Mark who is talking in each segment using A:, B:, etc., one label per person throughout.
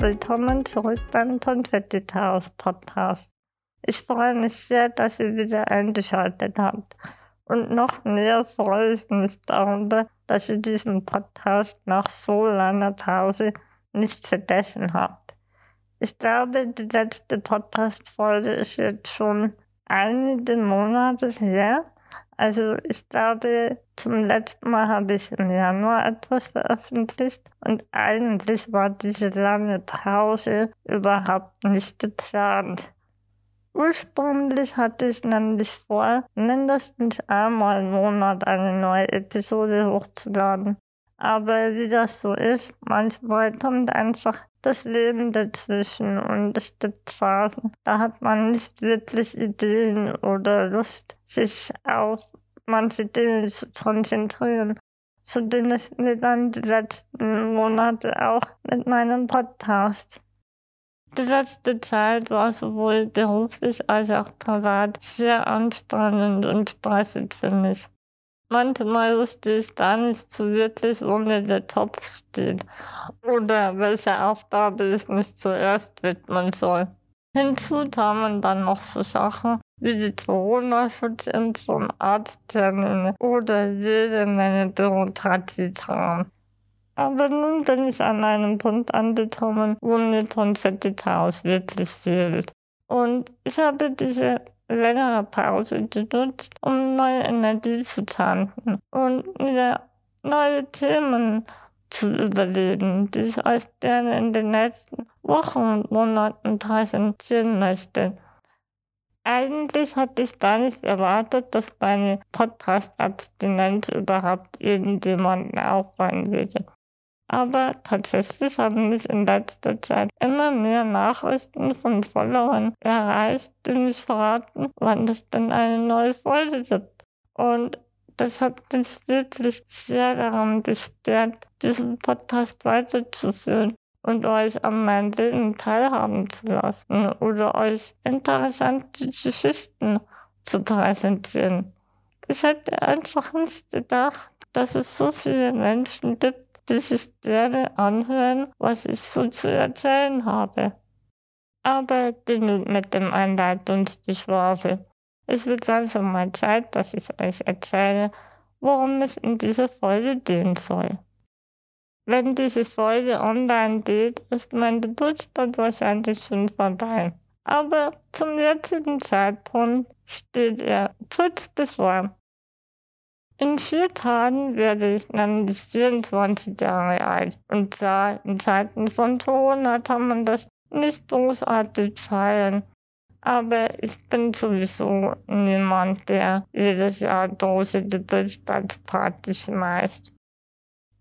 A: willkommen zurück beim Konfetti Chaos Podcast. Ich freue mich sehr, dass ihr wieder eingeschaltet habt. Und noch mehr freue ich mich darüber, dass ihr diesen Podcast nach so langer Pause nicht vergessen habt. Ich glaube, die letzte Podcast-Folge ist jetzt schon einige Monate her. Also ich glaube, zum letzten Mal habe ich im Januar etwas veröffentlicht und eigentlich war diese lange Pause überhaupt nicht geplant. Ursprünglich hatte ich nämlich vor, mindestens einmal im Monat eine neue Episode hochzuladen. Aber wie das so ist, manchmal kommt einfach das Leben dazwischen und es gibt Phasen, da hat man nicht wirklich Ideen oder Lust, sich auf manche Dinge zu konzentrieren. So bin ich mir dann die letzten Monate auch mit meinem Podcast. Die letzte Zeit war sowohl beruflich als auch privat sehr anstrengend und stressig für mich. Manchmal wusste ich gar nicht so wirklich, wo mir der Topf steht oder welche Aufgabe ich mich zuerst widmen soll. Hinzu kamen dann noch so Sachen wie die Corona-Schutzimpfung, Arzttermine oder jede Menge Bürokratiekram. Aber nun bin ich an einem Punkt angekommen, wo mir Konfetti-Chaos wirklich fehlt. Und ich habe diese längere Pause genutzt, um neue Energie zu tanken und mir neue Themen zu überlegen, die ich euch gerne in den nächsten Wochen und Monaten präsentieren möchte. Eigentlich hatte ich gar nicht erwartet, dass meine Podcast-Abstinenz überhaupt irgendjemanden auffallen würde. Aber tatsächlich haben mich in letzter Zeit immer mehr Nachrichten von Followern erreicht, die mich verraten, wann es denn eine neue Folge gibt. Und das hat mich wirklich sehr daran bestärkt, diesen Podcast weiterzuführen und euch an meinem Leben teilhaben zu lassen oder euch interessante Geschichten zu präsentieren. Ich hätte einfach nicht gedacht, dass es so viele Menschen gibt, die sich gerne anhören, was ich so zu erzählen habe. Aber genug mit dem Einleitungsgeschwafel. Es wird also mal Zeit, dass ich euch erzähle, worum es in dieser Folge gehen soll. Wenn diese Folge online geht, ist mein Geburtstag wahrscheinlich schon vorbei. Aber zum jetzigen Zeitpunkt steht er kurz bevor. In vier Tagen werde ich nämlich 24 Jahre alt. Und zwar in Zeiten von Corona kann man das nicht großartig feiern. Aber ich bin sowieso niemand, der jedes Jahr große Geburtstagspartys schmeißt.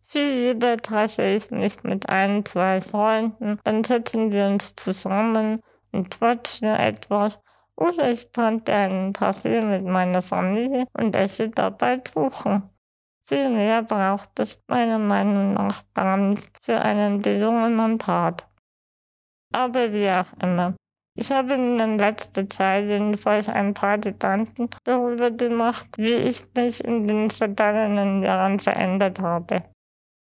A: Viel lieber treffe ich mich mit ein, zwei Freunden, dann setzen wir uns zusammen und quatschen etwas oder ich trinke einen Kaffee mit meiner Familie und esse dabei Kuchen. Viel mehr braucht es meiner Meinung nach gar nicht für einen gelungenen Tat. Aber wie auch immer. Ich habe in letzter Zeit jedenfalls ein paar Gedanken darüber gemacht, wie ich mich in den vergangenen Jahren verändert habe.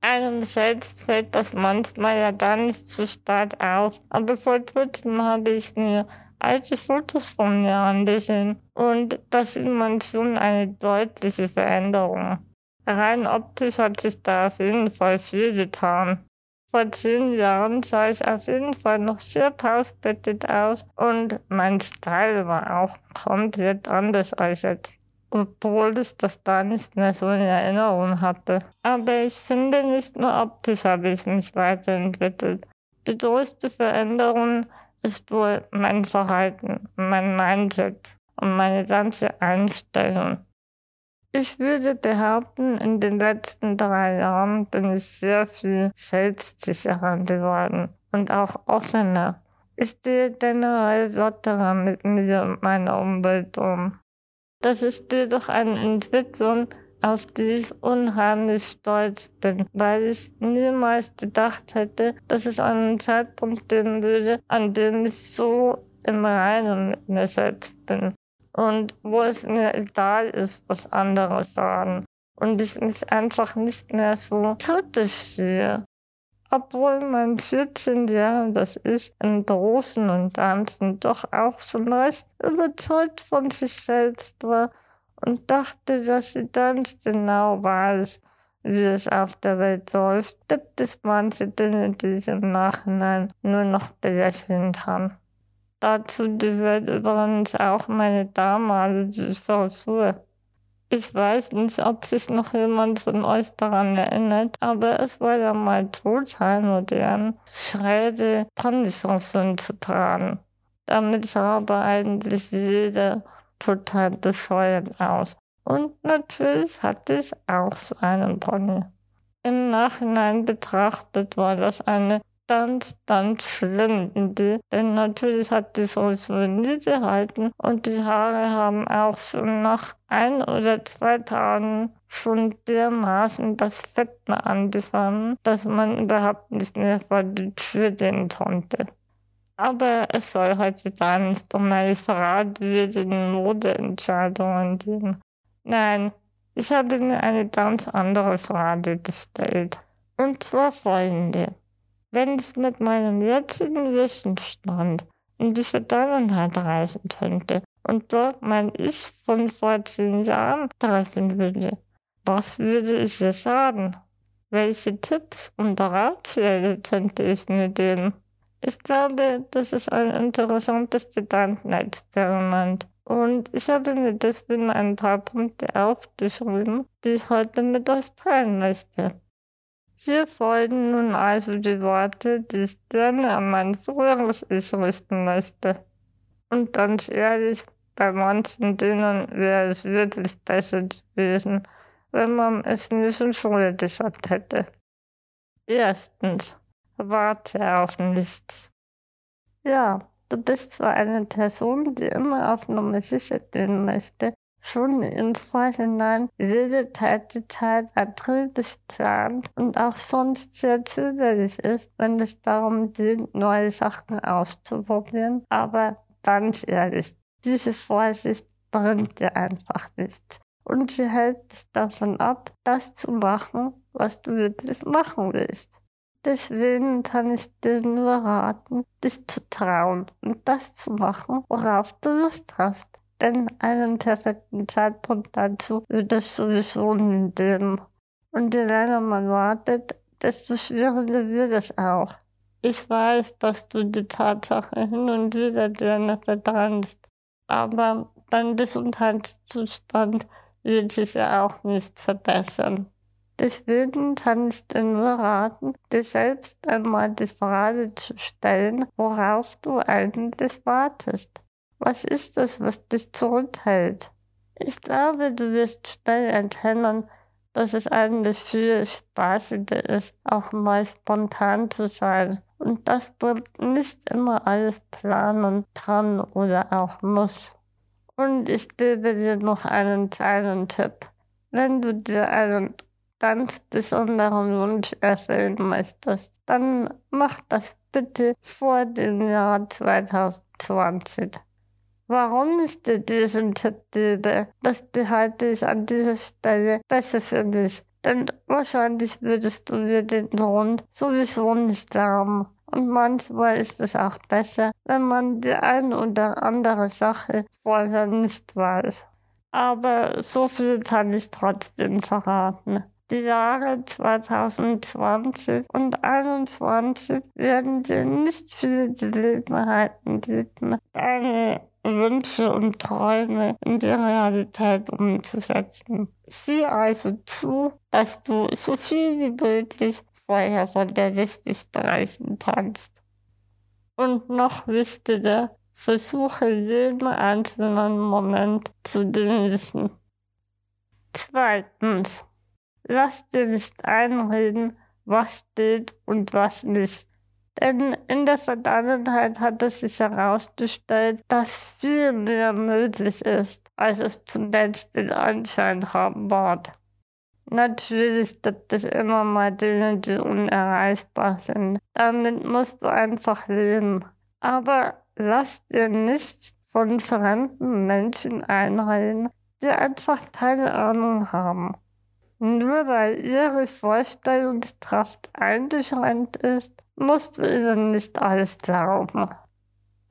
A: Einem selbst fällt das manchmal ja gar nicht so stark auf, aber vor kurzem habe ich mir alte Fotos von mir angesehen und da sieht man schon eine deutliche Veränderung. Rein optisch hat sich da auf jeden Fall viel getan. Vor zehn Jahren sah ich auf jeden Fall noch sehr pausbettet aus und mein Style war auch komplett anders als jetzt. Obwohl ich das da nicht mehr so in Erinnerung hatte. Aber ich finde, nicht nur optisch habe ich mich weiterentwickelt. Die größte Veränderung ist wohl mein Verhalten, mein Mindset und meine ganze Einstellung. Ich würde behaupten, in den letzten drei Jahren bin ich sehr viel selbstsicherer geworden und auch offener. Ich gehe generell lockerer mit mir und meiner Umwelt um. Das ist jedoch eine Entwicklung, auf die ich unheimlich stolz bin, weil ich niemals gedacht hätte, dass es einen Zeitpunkt geben würde, an dem ich so im Reinen mit mir selbst bin und wo es mir egal ist, was andere sagen und ich mich einfach nicht mehr so kritisch sehe. obwohl mein 14 Jahre das Ich im Großen und Ganzen doch auch schon recht überzeugt von sich selbst war und dachte, dass sie ganz genau weiß, wie es auf der Welt läuft, gibt es manche Dinge, die ich im Nachhinein nur noch belächeln kann. Dazu gehört übrigens auch meine damalige Frisur. Ich weiß nicht, ob sich noch jemand von euch daran erinnert, aber es war ja mal total modern, schräge Ponyfrisuren zu tragen. Damit sah aber eigentlich jeder total bescheuert aus. Und natürlich hatte ich auch so einen Pony. Im Nachhinein betrachtet war das eine ganz, ganz schlimme Idee, denn natürlich hat die Frisur nie gehalten und die Haare haben auch schon nach ein oder zwei Tagen schon dermaßen das Fetten angefangen, dass man überhaupt nicht mehr vor die Tür gehen konnte. Aber es soll heute gar nicht um meine fragwürdigen Modeentscheidungen gehen. Nein, ich habe mir eine ganz andere Frage gestellt. Und zwar folgende. Wenn ich mit meinem jetzigen Wissensstand in die Vergangenheit reisen könnte und dort mein Ich von vor zehn Jahren treffen würde, was würde ich ihr sagen? Welche Tipps und Ratschläge könnte ich mir geben? Ich glaube, das ist ein interessantes Gedankenexperiment. Und ich habe mir deswegen ein paar Punkte aufgeschrieben, die ich heute mit euch teilen möchte. Hier folgen nun also die Worte, die ich gerne an mein früheres Ich richten möchte. Und ganz ehrlich, bei manchen Dingen wäre es wirklich besser gewesen, wenn man es mir schon früher gesagt hätte. Erstens, warte auf nichts. Ja, du bist zwar eine Person, die immer auf Nummer sicher gehen möchte, schon im Vorhinein jede Tätigkeit akribisch plant und auch sonst sehr zögerlich ist, wenn es darum geht, neue Sachen auszuprobieren. Aber ganz ehrlich, diese Vorsicht bringt dir einfach nichts. Und sie hält dich davon ab, das zu machen, was du wirklich machen willst. Deswegen kann ich dir nur raten, dich zu trauen und das zu machen, worauf du Lust hast. Denn einen perfekten Zeitpunkt dazu wird es sowieso nie geben. Und je länger man wartet, desto schwieriger wird es auch. Ich weiß, dass du die Tatsache hin und wieder gerne verdrängst, aber dein Gesundheitszustand wird sich ja auch nicht verbessern. Deswegen kann ich dir nur raten, dir selbst einmal die Frage zu stellen, worauf du eigentlich wartest. Was ist es, was dich zurückhält? Ich glaube, du wirst schnell erkennen, dass es eigentlich viel spaßiger ist, auch mal spontan zu sein. Und das bringt nicht immer alles planen kann oder auch muss. Und ich gebe dir noch einen kleinen Tipp. Wenn du dir einen ganz besonderen Wunsch erfüllen möchtest, dann mach das bitte vor dem Jahr 2020. Warum ich dir diesen Tipp gebe, das behalte ich an dieser Stelle besser für dich. Denn wahrscheinlich würdest du dir den Grund sowieso nicht haben. Und manchmal ist es auch besser, wenn man die ein oder andere Sache vorher nicht weiß. Aber so viel kann ich trotzdem verraten. Die Jahre 2020 und 2021 werden dir nicht viele Gelegenheiten bieten, deine Wünsche und Träume in die Realität umzusetzen. Sieh also zu, dass du so viel wie möglich vorher von der Liste streichen kannst. Und noch wichtiger, versuche jeden einzelnen Moment zu genießen. Zweitens, Lass dir nicht einreden, was steht und was nicht. Denn in der Vergangenheit hat es sich herausgestellt, dass viel mehr möglich ist, als es zunächst den Anschein haben mag. Natürlich gibt es immer mal Dinge, die unerreichbar sind. Damit musst du einfach leben. Aber lass dir nicht von fremden Menschen einreden, die einfach keine Ahnung haben. Nur weil ihre Vorstellungskraft eingeschränkt ist, musst du ihnen nicht alles glauben.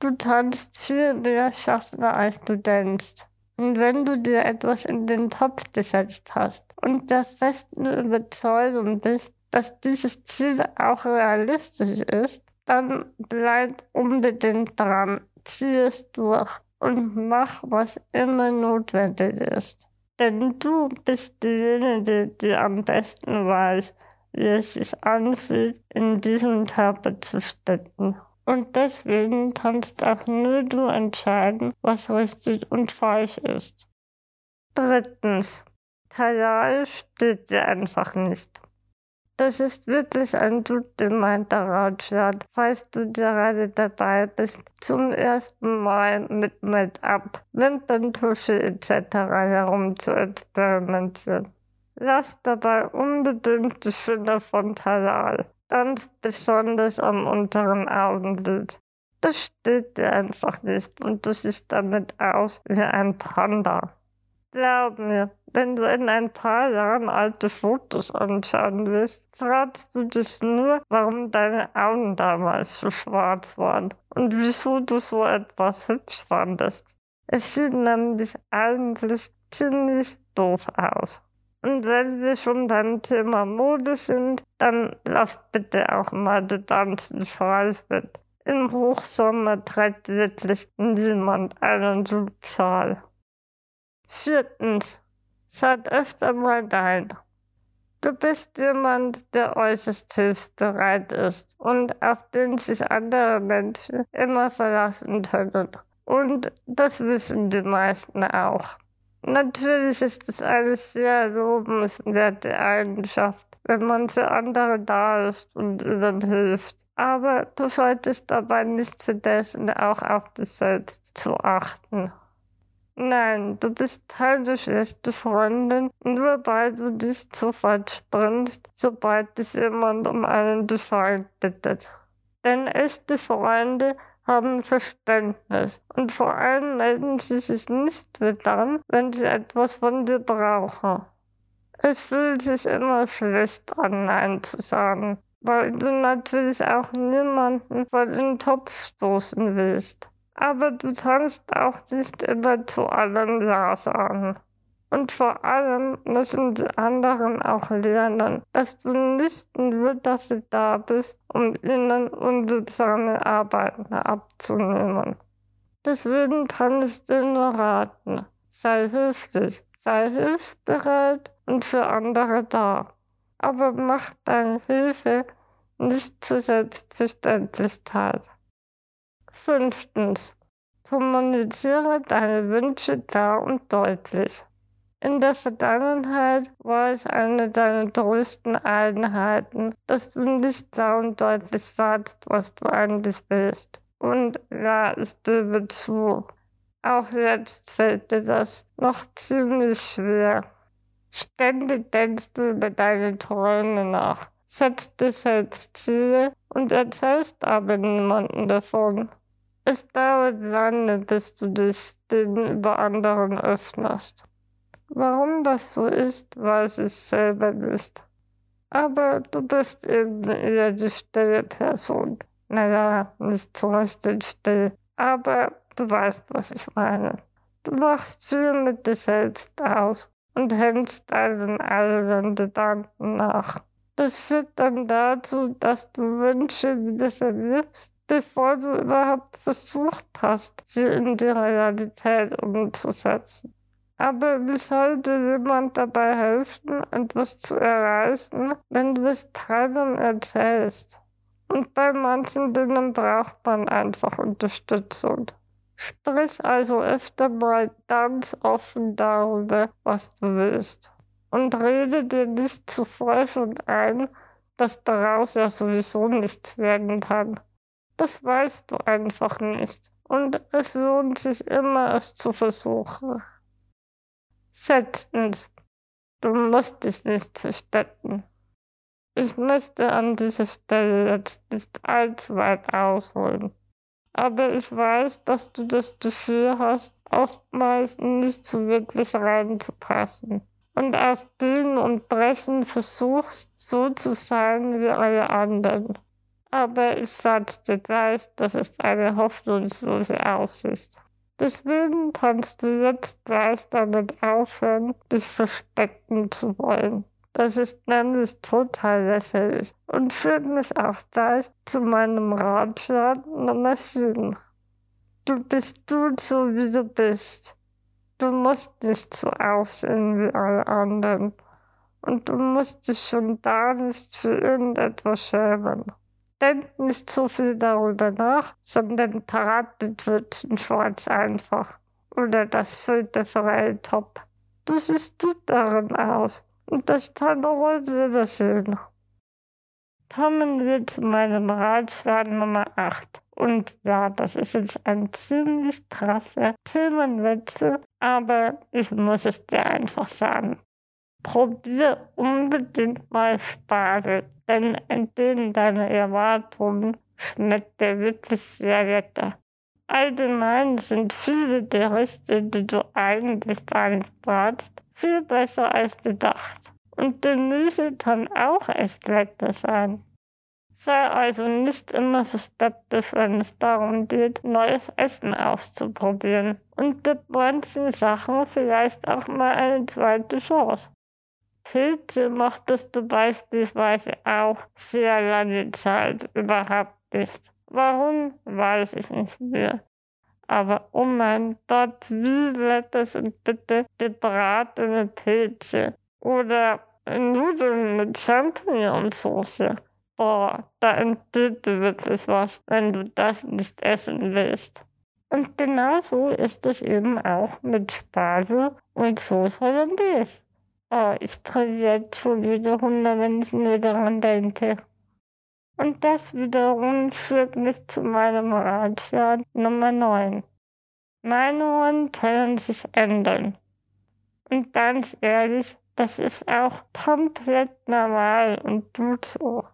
A: Du kannst viel mehr schaffen, als du denkst. Und wenn du dir etwas in den Topf gesetzt hast und der festen Überzeugung bist, dass dieses Ziel auch realistisch ist, dann bleib unbedingt dran, zieh es durch und mach, was immer notwendig ist. Denn du bist diejenige, die am besten weiß, wie es sich anfühlt, in diesem Körper zu stecken. Und deswegen kannst auch nur du entscheiden, was richtig und falsch ist. Drittens. Kajal steht dir einfach nicht. Das ist wirklich ein gut gemeinter Ratschlag, falls du gerade dabei bist, zum ersten Mal mit Make-up, Wimperntusche etc. herum zu experimentieren. Lass dabei unbedingt die Finger von Talal, ganz besonders am unteren Augenlid. Das steht dir einfach nicht und du siehst damit aus wie ein Panda. Glaub mir, wenn du in ein paar Jahren alte Fotos anschauen willst, fragst du dich nur, warum deine Augen damals so schwarz waren und wieso du so etwas hübsch fandest. Es sieht nämlich eigentlich ziemlich doof aus. Und wenn wir schon beim Thema Mode sind, dann lass bitte auch mal die ganzen Schals mit. Im Hochsommer trägt wirklich niemand einen Schal. Viertens, schaut öfter mal rein. Du bist jemand, der äußerst hilfsbereit ist und auf den sich andere Menschen immer verlassen können. Und das wissen die meisten auch. Natürlich ist es eine sehr lobenswerte Eigenschaft, wenn man für andere da ist und ihnen hilft. Aber du solltest dabei nicht vergessen, auch auf dich selbst zu achten. Nein, du bist keine schlechte Freundin, nur weil du dich sofort springst, sobald dich jemand um einen Gefallen bittet. Denn echte Freunde haben Verständnis und vor allem melden sie sich nicht mehr dann, wenn sie etwas von dir brauchen. Es fühlt sich immer schlecht an, Nein zu sagen, weil du natürlich auch niemanden vor den Topf stoßen willst. Aber du kannst auch nicht immer zu allen sagen. Und vor allem müssen die anderen auch lernen, dass du nicht nur dafür da bist, um ihnen unsoziale Arbeiten abzunehmen. Deswegen kann ich dir nur raten, sei hilflich, sei hilfsbereit und für andere da. Aber mach deine Hilfe nicht zur Selbstverständlichkeit. Fünftens. Kommuniziere deine Wünsche klar und deutlich. In der Vergangenheit war es eine deiner größten Eigenheiten, dass du nicht klar und deutlich sagst, was du eigentlich willst. Und ja, ich gebe zu, auch jetzt fällt dir das noch ziemlich schwer. Ständig denkst du über deine Träume nach, setzt dir selbst Ziele und erzählst aber niemanden davon. Es dauert lange, bis du dich gegenüber anderen öffnest. Warum das so ist, weiß ich selber nicht. Aber du bist eben eher die stille Person. Naja, nicht so richtig still, aber du weißt, was ich meine. Du machst viel mit dir selbst aus und hängst deinen eigenen Gedanken nach. Das führt dann dazu, dass du Wünsche wieder verwirfst, bevor du überhaupt versucht hast, sie in die Realität umzusetzen. Aber wie sollte jemand dabei helfen, etwas zu erreichen, wenn du es keinem erzählst? Und bei manchen Dingen braucht man einfach Unterstützung. Sprich also öfter mal ganz offen darüber, was du willst. Und rede dir nicht zu und ein, dass daraus ja sowieso nichts werden kann. Das weißt du einfach nicht. Und es lohnt sich immer, es zu versuchen. Sechstens, du musst dich nicht verstecken. Ich möchte an dieser Stelle jetzt nicht allzu weit ausholen. Aber ich weiß, dass du das Gefühl hast, oftmals nicht so wirklich reinzupassen. und auf Bühnen und Brechen versuchst, so zu sein wie alle anderen. Aber ich dir gleich, das ist eine hoffnungslose Aussicht. Deswegen kannst du jetzt gleich damit aufhören, dich verstecken zu wollen. Das ist nämlich total lächerlich und führt mich auch gleich zu meinem Ratschlag Nummer 7. Du bist du so, wie du bist. Du musst nicht so aussehen wie alle anderen. Und du musst dich schon da nicht für irgendetwas schämen. Denk nicht so viel darüber nach, sondern paradet wird in Schwarz einfach. Oder das Filterfreie Top. Du siehst gut darin aus. Und das kann heute das sehen. Kommen wir zu meinem Ratschlag Nummer 8. Und ja, das ist jetzt ein ziemlich krasser Themenwechsel, aber ich muss es dir einfach sagen. Probier unbedingt mal Spargel, denn entgegen deiner Erwartungen schmeckt der wirklich sehr lecker. Allgemein sind viele Gerichte, die du eigentlich brauchst, viel besser als gedacht. Und Gemüse kann auch echt lecker sein. Sei also nicht immer so skeptisch, wenn es darum geht, neues Essen auszuprobieren. Und gib manchen Sachen vielleicht auch mal eine zweite Chance. Pilze mochtest du beispielsweise auch sehr lange Zeit überhaupt nicht. Warum, weiß ich nicht mehr. Aber oh mein Gott, wie lecker sind bitte gebratene Pilze oder Nudeln mit Champignonsauce. Boah, da entgeht dir wirklich was, wenn du das nicht essen willst. Und genauso ist es eben auch mit Spargel und Sauce Hollandaise. Oh, ich kriege jetzt schon wieder Hunger, wenn ich nur daran denke. Und das wiederum führt mich zu meinem Ratschlag Nummer 9. Meinungen können sich ändern. Und ganz ehrlich, das ist auch komplett normal und gut so.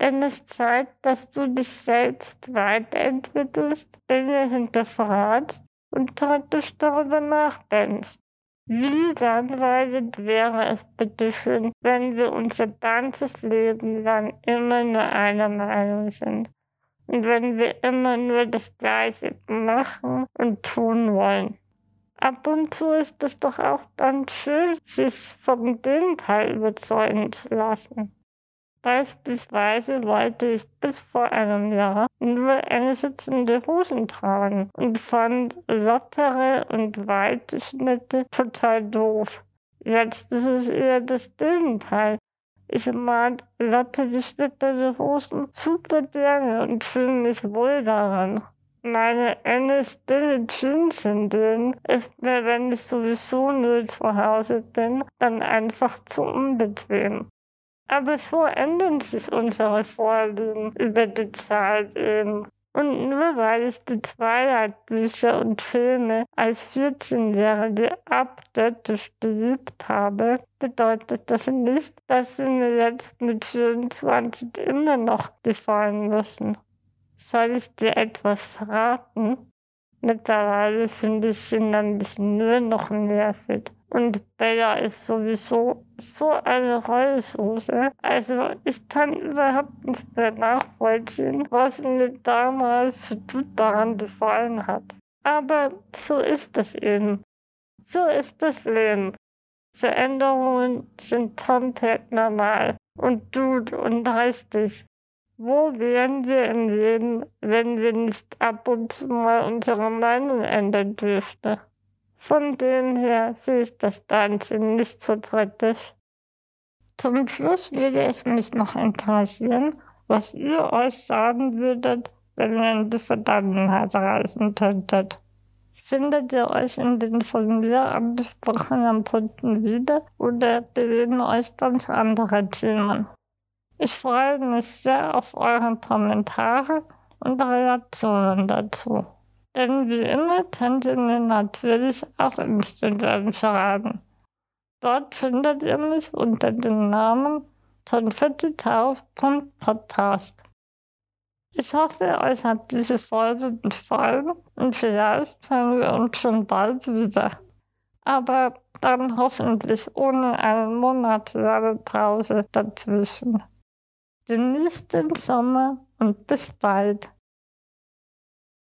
A: Denn es zeigt, dass du dich selbst weiterentwickelst, Dinge hinterfragst und kritisch darüber nachdenkst. Wie langweilig wäre es bitteschön, wenn wir unser ganzes Leben lang immer nur einer Meinung sind. Und wenn wir immer nur das Gleiche machen und tun wollen. Ab und zu ist es doch auch dann schön, sich vom Gegenteil überzeugen zu lassen. Beispielsweise wollte ich bis vor einem Jahr nur enge sitzende Hosen tragen und fand lottere und weite Schnitte total doof. Jetzt ist es eher das Gegenteil. Ich mag lotte geschnittene Hosen super gerne und fühle mich wohl daran. Meine enge, stille Jeans hingegen ist mir, wenn ich sowieso nur zu Hause bin, dann einfach zu unbequem. Aber so ändern sich unsere Vorlieben über die Zeit eben. Und nur weil ich die Twilight-Bücher und Filme als 14-Jährige abgöttisch geliebt habe, bedeutet das nicht, dass sie mir jetzt mit 24 immer noch gefallen müssen. Soll ich dir etwas verraten? Mittlerweile finde ich sie nämlich nur noch nervig. Und Bella ist sowieso so eine Heulsoße. Also ich kann überhaupt nicht mehr nachvollziehen, was mir damals so gut daran gefallen hat. Aber so ist es eben. So ist das Leben. Veränderungen sind komplett normal und gut und richtig. Wo wären wir im Leben, wenn wir nicht ab und zu mal unsere Meinung ändern dürften? Von dem her sehe ich das Ganze nicht so kritisch. Zum Schluss würde es mich noch interessieren, was ihr euch sagen würdet, wenn ihr in die Vergangenheit reisen könntet. Findet ihr euch in den von mir angesprochenen Punkten wieder oder bewegen euch ganz andere Themen? Ich freue mich sehr auf eure Kommentare und Reaktionen dazu. Denn wie immer könnt ihr mir natürlich auf Instagram schreiben. Dort findet ihr mich unter dem Namen konfettitaus.podcast. Ich hoffe, euch hat diese Folge gefallen und vielleicht hören wir uns schon bald wieder. Aber dann hoffentlich ohne eine monatelange Pause dazwischen. Genießt den Sommer und bis bald.